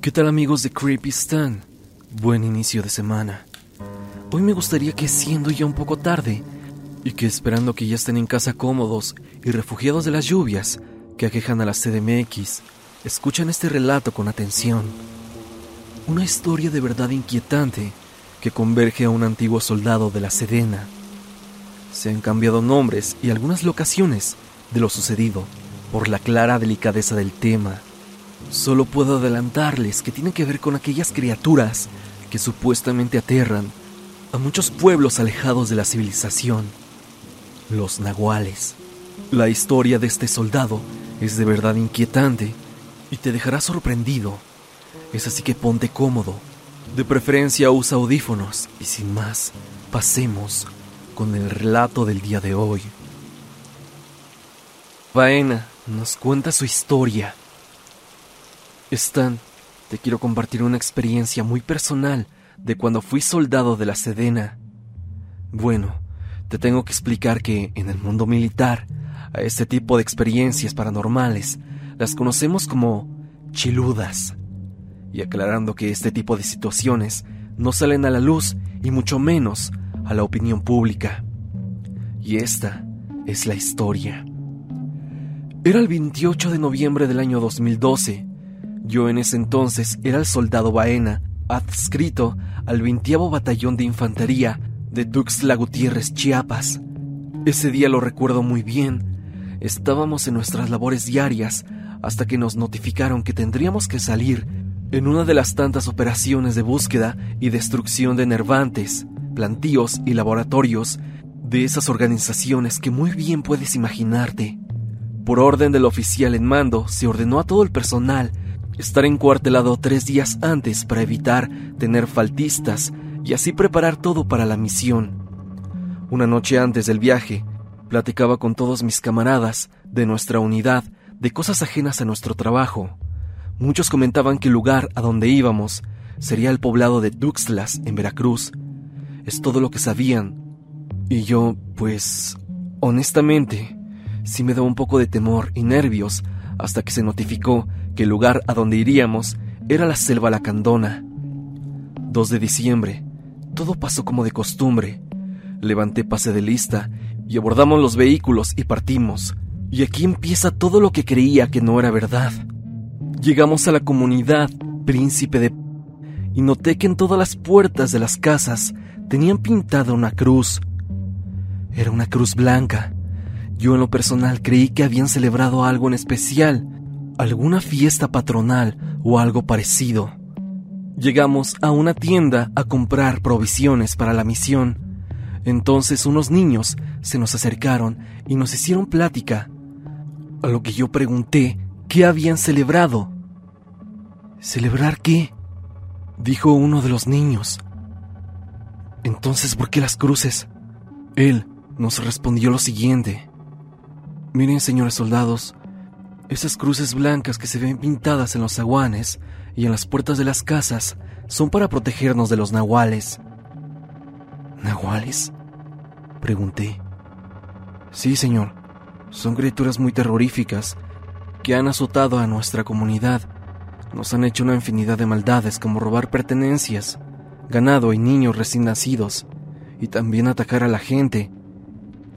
¿Qué tal amigos de Creepy Stan? Buen inicio de semana. Hoy me gustaría que siendo ya un poco tarde y que esperando que ya estén en casa cómodos y refugiados de las lluvias que aquejan a la CDMX, escuchan este relato con atención. Una historia de verdad inquietante que converge a un antiguo soldado de la Sedena. Se han cambiado nombres y algunas locaciones de lo sucedido por la clara delicadeza del tema Solo puedo adelantarles que tiene que ver con aquellas criaturas que supuestamente aterran a muchos pueblos alejados de la civilización, los nahuales. La historia de este soldado es de verdad inquietante y te dejará sorprendido. Es así que ponte cómodo. De preferencia usa audífonos y sin más, pasemos con el relato del día de hoy. Baena nos cuenta su historia Stan, te quiero compartir una experiencia muy personal de cuando fui soldado de la Sedena. Bueno, te tengo que explicar que en el mundo militar, a este tipo de experiencias paranormales las conocemos como chiludas. Y aclarando que este tipo de situaciones no salen a la luz y mucho menos a la opinión pública. Y esta es la historia. Era el 28 de noviembre del año 2012 yo en ese entonces era el soldado Baena, adscrito al 20 Batallón de Infantería de Tuxtla Gutiérrez, Chiapas. Ese día lo recuerdo muy bien. Estábamos en nuestras labores diarias hasta que nos notificaron que tendríamos que salir en una de las tantas operaciones de búsqueda y destrucción de nervantes, plantíos y laboratorios de esas organizaciones que muy bien puedes imaginarte. Por orden del oficial en mando, se ordenó a todo el personal estar encuartelado tres días antes para evitar tener faltistas y así preparar todo para la misión. Una noche antes del viaje, platicaba con todos mis camaradas de nuestra unidad de cosas ajenas a nuestro trabajo. Muchos comentaban que el lugar a donde íbamos sería el poblado de Duxlas, en Veracruz. Es todo lo que sabían. Y yo, pues, honestamente, sí me daba un poco de temor y nervios hasta que se notificó que el lugar a donde iríamos era la selva lacandona. 2 de diciembre. Todo pasó como de costumbre. Levanté pase de lista y abordamos los vehículos y partimos. Y aquí empieza todo lo que creía que no era verdad. Llegamos a la comunidad Príncipe de... y noté que en todas las puertas de las casas tenían pintada una cruz. Era una cruz blanca. Yo en lo personal creí que habían celebrado algo en especial, alguna fiesta patronal o algo parecido. Llegamos a una tienda a comprar provisiones para la misión. Entonces unos niños se nos acercaron y nos hicieron plática, a lo que yo pregunté qué habían celebrado. ¿Celebrar qué? dijo uno de los niños. Entonces, ¿por qué las cruces? Él nos respondió lo siguiente. Miren, señores soldados, esas cruces blancas que se ven pintadas en los zaguanes y en las puertas de las casas son para protegernos de los nahuales. ¿Nahuales? Pregunté. Sí, señor. Son criaturas muy terroríficas que han azotado a nuestra comunidad. Nos han hecho una infinidad de maldades como robar pertenencias, ganado y niños recién nacidos, y también atacar a la gente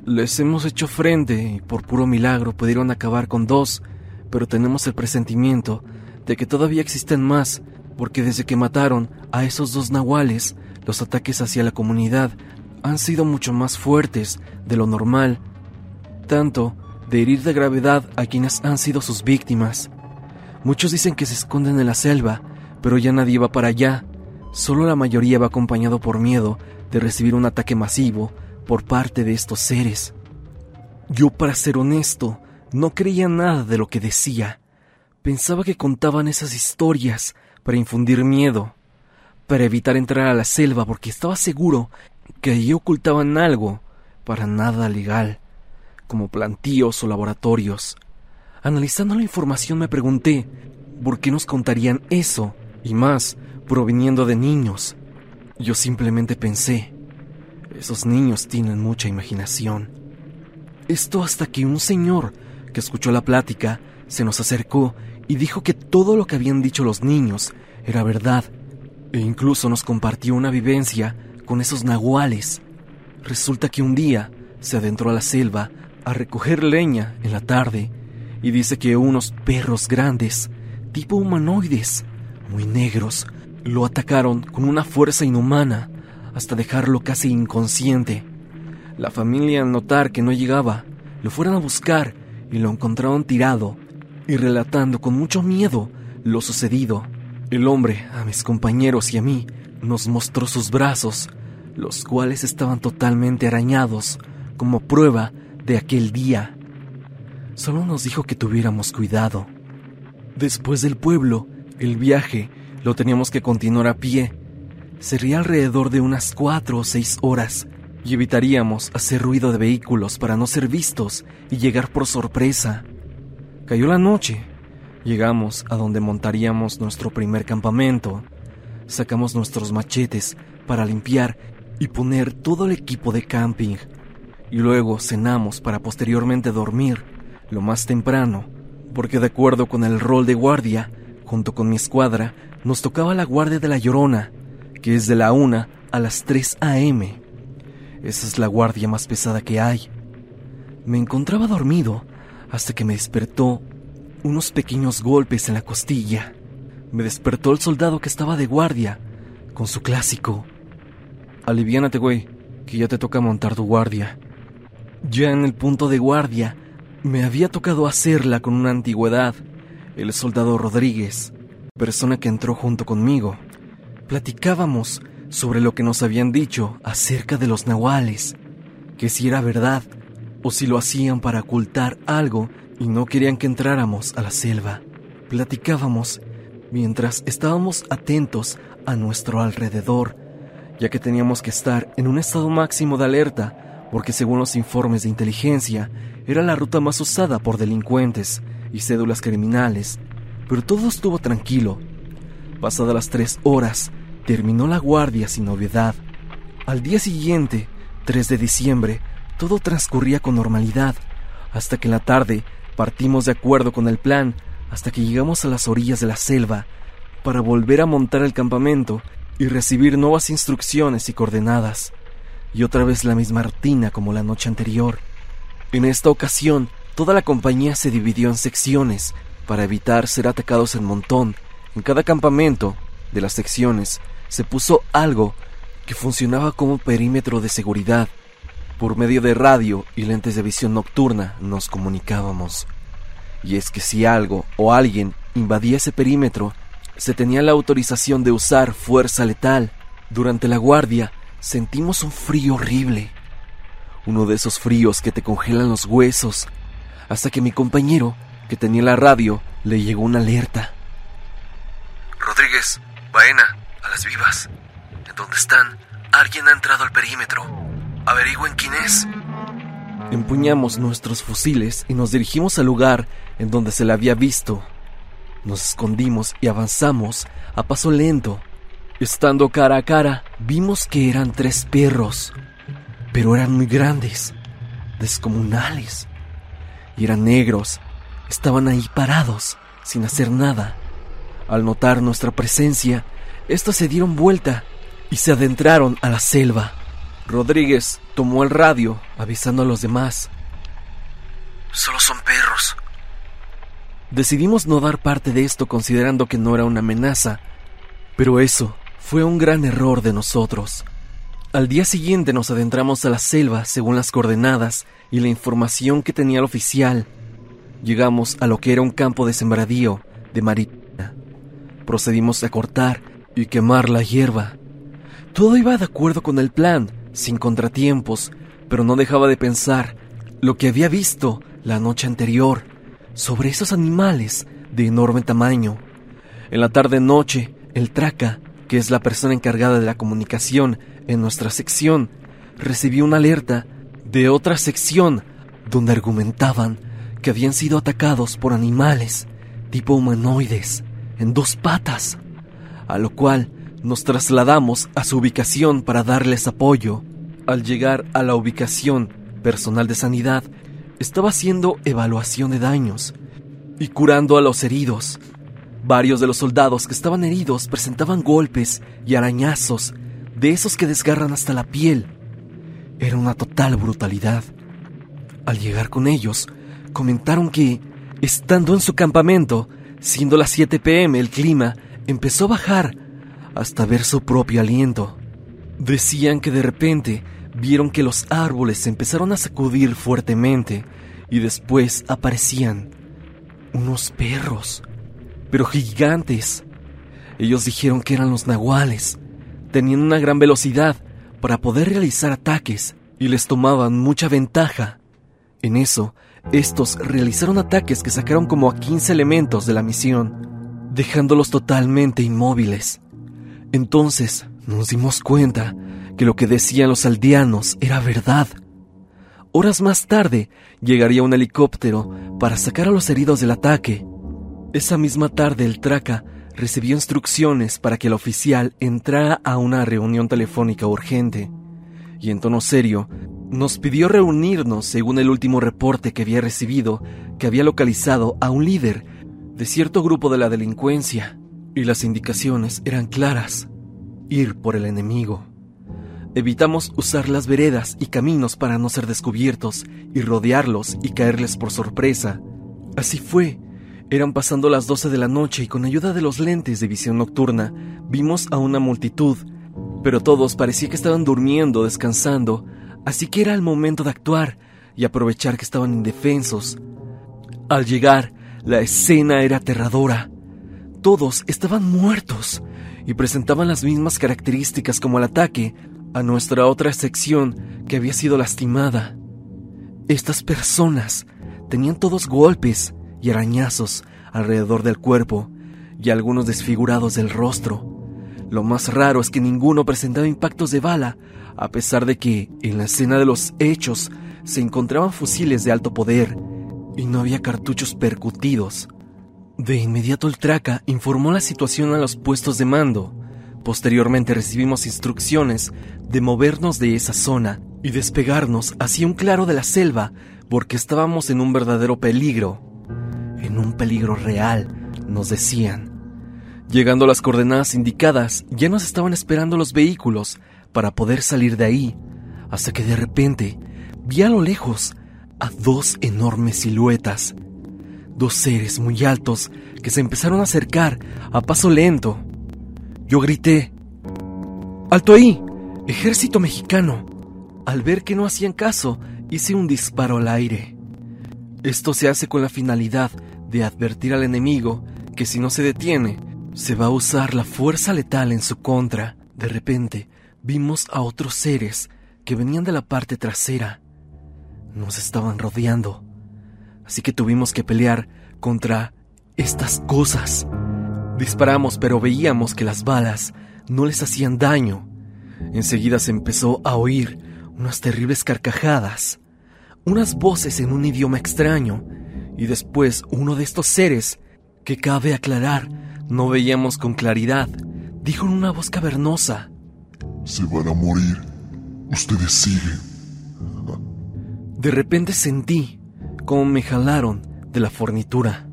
les hemos hecho frente y por puro milagro pudieron acabar con dos, pero tenemos el presentimiento de que todavía existen más, porque desde que mataron a esos dos nahuales, los ataques hacia la comunidad han sido mucho más fuertes de lo normal, tanto de herir de gravedad a quienes han sido sus víctimas. Muchos dicen que se esconden en la selva, pero ya nadie va para allá. Solo la mayoría va acompañado por miedo de recibir un ataque masivo por parte de estos seres. Yo, para ser honesto, no creía nada de lo que decía. Pensaba que contaban esas historias para infundir miedo, para evitar entrar a la selva porque estaba seguro que allí ocultaban algo para nada legal, como plantíos o laboratorios. Analizando la información me pregunté por qué nos contarían eso y más proviniendo de niños. Yo simplemente pensé, esos niños tienen mucha imaginación. Esto hasta que un señor que escuchó la plática se nos acercó y dijo que todo lo que habían dicho los niños era verdad, e incluso nos compartió una vivencia con esos nahuales. Resulta que un día se adentró a la selva a recoger leña en la tarde y dice que unos perros grandes, tipo humanoides, muy negros, lo atacaron con una fuerza inhumana hasta dejarlo casi inconsciente. La familia al notar que no llegaba, lo fueron a buscar y lo encontraron tirado y relatando con mucho miedo lo sucedido. El hombre, a mis compañeros y a mí, nos mostró sus brazos, los cuales estaban totalmente arañados, como prueba de aquel día. Solo nos dijo que tuviéramos cuidado. Después del pueblo, el viaje lo teníamos que continuar a pie. Sería alrededor de unas cuatro o seis horas y evitaríamos hacer ruido de vehículos para no ser vistos y llegar por sorpresa. Cayó la noche. Llegamos a donde montaríamos nuestro primer campamento. Sacamos nuestros machetes para limpiar y poner todo el equipo de camping. Y luego cenamos para posteriormente dormir lo más temprano, porque de acuerdo con el rol de guardia, junto con mi escuadra, nos tocaba la guardia de la Llorona, que es de la 1 a las 3 a.m. Esa es la guardia más pesada que hay. Me encontraba dormido hasta que me despertó unos pequeños golpes en la costilla. Me despertó el soldado que estaba de guardia, con su clásico. Aliviánate, güey, que ya te toca montar tu guardia. Ya en el punto de guardia, me había tocado hacerla con una antigüedad, el soldado Rodríguez, persona que entró junto conmigo. Platicábamos sobre lo que nos habían dicho acerca de los nahuales, que si era verdad o si lo hacían para ocultar algo y no querían que entráramos a la selva. Platicábamos mientras estábamos atentos a nuestro alrededor, ya que teníamos que estar en un estado máximo de alerta, porque según los informes de inteligencia, era la ruta más usada por delincuentes y cédulas criminales, pero todo estuvo tranquilo. Pasadas las tres horas, terminó la guardia sin novedad. Al día siguiente, 3 de diciembre, todo transcurría con normalidad, hasta que en la tarde partimos de acuerdo con el plan, hasta que llegamos a las orillas de la selva, para volver a montar el campamento y recibir nuevas instrucciones y coordenadas, y otra vez la misma rutina como la noche anterior. En esta ocasión, toda la compañía se dividió en secciones para evitar ser atacados en montón. En cada campamento de las secciones se puso algo que funcionaba como perímetro de seguridad. Por medio de radio y lentes de visión nocturna nos comunicábamos. Y es que si algo o alguien invadía ese perímetro, se tenía la autorización de usar fuerza letal. Durante la guardia sentimos un frío horrible uno de esos fríos que te congelan los huesos, hasta que mi compañero, que tenía la radio, le llegó una alerta. Rodríguez, Baena, a las vivas. ¿En dónde están? Alguien ha entrado al perímetro. Averigüen quién es. Empuñamos nuestros fusiles y nos dirigimos al lugar en donde se le había visto. Nos escondimos y avanzamos a paso lento. Estando cara a cara, vimos que eran tres perros, pero eran muy grandes, descomunales, y eran negros. Estaban ahí parados, sin hacer nada. Al notar nuestra presencia, estos se dieron vuelta y se adentraron a la selva. Rodríguez tomó el radio, avisando a los demás. Solo son perros. Decidimos no dar parte de esto considerando que no era una amenaza, pero eso fue un gran error de nosotros. Al día siguiente nos adentramos a la selva según las coordenadas y la información que tenía el oficial. Llegamos a lo que era un campo de sembradío de marina. Procedimos a cortar y quemar la hierba. Todo iba de acuerdo con el plan, sin contratiempos, pero no dejaba de pensar lo que había visto la noche anterior sobre esos animales de enorme tamaño. En la tarde-noche, el traca, que es la persona encargada de la comunicación, en nuestra sección recibió una alerta de otra sección donde argumentaban que habían sido atacados por animales tipo humanoides en dos patas, a lo cual nos trasladamos a su ubicación para darles apoyo. Al llegar a la ubicación, personal de sanidad estaba haciendo evaluación de daños y curando a los heridos. Varios de los soldados que estaban heridos presentaban golpes y arañazos, de esos que desgarran hasta la piel. Era una total brutalidad. Al llegar con ellos, comentaron que, estando en su campamento, siendo las 7 pm, el clima empezó a bajar hasta ver su propio aliento. Decían que de repente vieron que los árboles se empezaron a sacudir fuertemente y después aparecían unos perros pero gigantes. Ellos dijeron que eran los nahuales. Tenían una gran velocidad para poder realizar ataques y les tomaban mucha ventaja. En eso, estos realizaron ataques que sacaron como a 15 elementos de la misión, dejándolos totalmente inmóviles. Entonces nos dimos cuenta que lo que decían los aldeanos era verdad. Horas más tarde llegaría un helicóptero para sacar a los heridos del ataque esa misma tarde el Traca recibió instrucciones para que el oficial entrara a una reunión telefónica urgente y en tono serio nos pidió reunirnos según el último reporte que había recibido que había localizado a un líder de cierto grupo de la delincuencia y las indicaciones eran claras, ir por el enemigo. Evitamos usar las veredas y caminos para no ser descubiertos y rodearlos y caerles por sorpresa. Así fue eran pasando las 12 de la noche y con ayuda de los lentes de visión nocturna vimos a una multitud, pero todos parecía que estaban durmiendo, descansando, así que era el momento de actuar y aprovechar que estaban indefensos. Al llegar, la escena era aterradora. Todos estaban muertos y presentaban las mismas características como el ataque a nuestra otra sección que había sido lastimada. Estas personas tenían todos golpes, y arañazos alrededor del cuerpo y algunos desfigurados del rostro. Lo más raro es que ninguno presentaba impactos de bala, a pesar de que en la escena de los hechos se encontraban fusiles de alto poder y no había cartuchos percutidos. De inmediato el Traca informó la situación a los puestos de mando. Posteriormente recibimos instrucciones de movernos de esa zona y despegarnos hacia un claro de la selva porque estábamos en un verdadero peligro en un peligro real, nos decían. Llegando a las coordenadas indicadas, ya nos estaban esperando los vehículos para poder salir de ahí, hasta que de repente vi a lo lejos a dos enormes siluetas, dos seres muy altos que se empezaron a acercar a paso lento. Yo grité, ¡Alto ahí! ¡Ejército mexicano! Al ver que no hacían caso, hice un disparo al aire. Esto se hace con la finalidad de advertir al enemigo que si no se detiene, se va a usar la fuerza letal en su contra. De repente, vimos a otros seres que venían de la parte trasera. Nos estaban rodeando. Así que tuvimos que pelear contra estas cosas. Disparamos, pero veíamos que las balas no les hacían daño. Enseguida se empezó a oír unas terribles carcajadas, unas voces en un idioma extraño y después uno de estos seres, que cabe aclarar, no veíamos con claridad, dijo en una voz cavernosa. Se van a morir. Ustedes siguen. De repente sentí como me jalaron de la fornitura.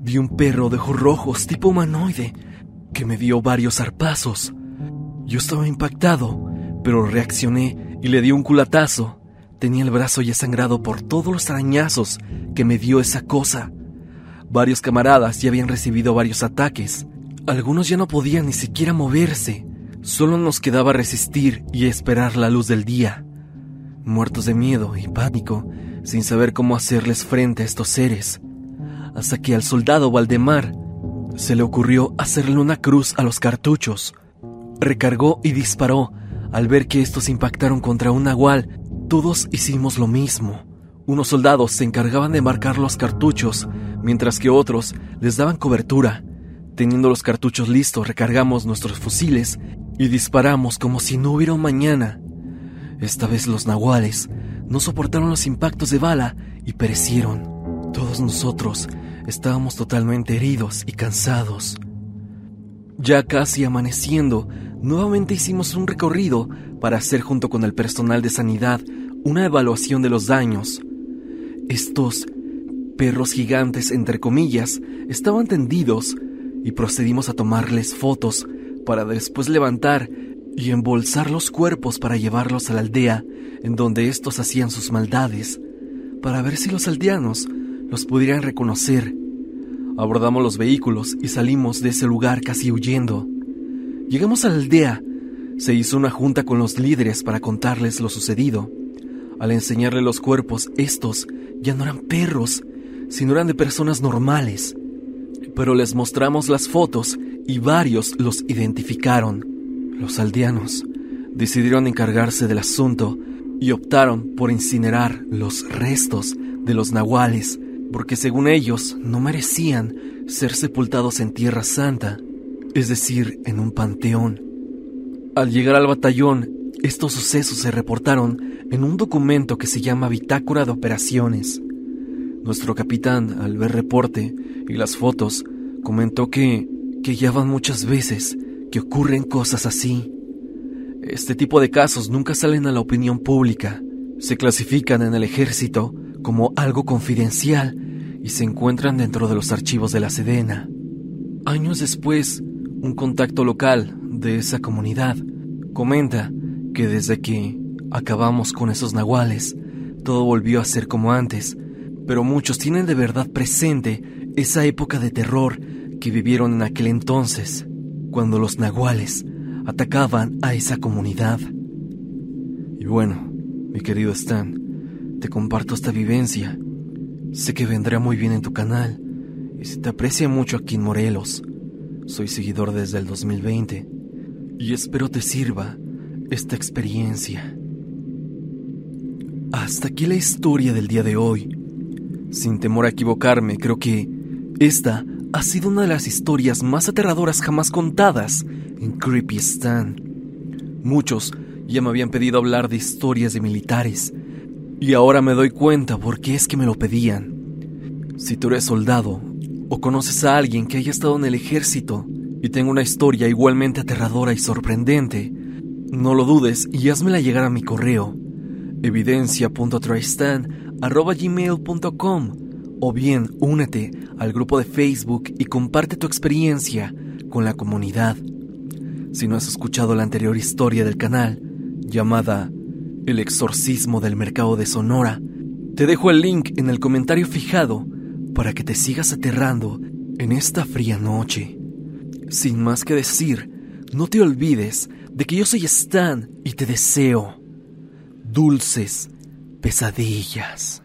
Vi un perro de ojos rojos tipo humanoide que me dio varios zarpazos. Yo estaba impactado, pero reaccioné y le di un culatazo Tenía el brazo ya sangrado por todos los arañazos que me dio esa cosa. Varios camaradas ya habían recibido varios ataques. Algunos ya no podían ni siquiera moverse. Solo nos quedaba resistir y esperar la luz del día. Muertos de miedo y pánico, sin saber cómo hacerles frente a estos seres. Hasta que al soldado Valdemar se le ocurrió hacerle una cruz a los cartuchos. Recargó y disparó al ver que estos impactaron contra un nahual todos hicimos lo mismo. Unos soldados se encargaban de marcar los cartuchos, mientras que otros les daban cobertura. Teniendo los cartuchos listos, recargamos nuestros fusiles y disparamos como si no hubiera un mañana. Esta vez los nahuales no soportaron los impactos de bala y perecieron. Todos nosotros estábamos totalmente heridos y cansados. Ya casi amaneciendo, nuevamente hicimos un recorrido para hacer junto con el personal de sanidad una evaluación de los daños. Estos perros gigantes, entre comillas, estaban tendidos y procedimos a tomarles fotos para después levantar y embolsar los cuerpos para llevarlos a la aldea en donde estos hacían sus maldades, para ver si los aldeanos los pudieran reconocer. Abordamos los vehículos y salimos de ese lugar casi huyendo. Llegamos a la aldea, se hizo una junta con los líderes para contarles lo sucedido. Al enseñarle los cuerpos, estos ya no eran perros, sino eran de personas normales. Pero les mostramos las fotos y varios los identificaron. Los aldeanos decidieron encargarse del asunto y optaron por incinerar los restos de los nahuales, porque según ellos no merecían ser sepultados en Tierra Santa, es decir, en un panteón. Al llegar al batallón, estos sucesos se reportaron en un documento que se llama Bitácora de Operaciones. Nuestro capitán, al ver reporte y las fotos, comentó que, que ya van muchas veces que ocurren cosas así. Este tipo de casos nunca salen a la opinión pública, se clasifican en el ejército como algo confidencial y se encuentran dentro de los archivos de la Sedena. Años después, un contacto local de esa comunidad comenta que desde que acabamos con esos nahuales, todo volvió a ser como antes, pero muchos tienen de verdad presente esa época de terror que vivieron en aquel entonces cuando los nahuales atacaban a esa comunidad. Y bueno, mi querido Stan, te comparto esta vivencia. Sé que vendrá muy bien en tu canal y se te aprecia mucho aquí en Morelos. Soy seguidor desde el 2020 y espero te sirva esta experiencia. Hasta aquí la historia del día de hoy. Sin temor a equivocarme, creo que esta ha sido una de las historias más aterradoras jamás contadas en Creepy Stan. Muchos ya me habían pedido hablar de historias de militares, y ahora me doy cuenta por qué es que me lo pedían. Si tú eres soldado, o conoces a alguien que haya estado en el ejército y tenga una historia igualmente aterradora y sorprendente, no lo dudes y házmela llegar a mi correo evidencia.tristan.gmail.com o bien únete al grupo de Facebook y comparte tu experiencia con la comunidad. Si no has escuchado la anterior historia del canal, llamada El exorcismo del mercado de Sonora, te dejo el link en el comentario fijado para que te sigas aterrando en esta fría noche. Sin más que decir, no te olvides de que yo soy Stan y te deseo dulces pesadillas.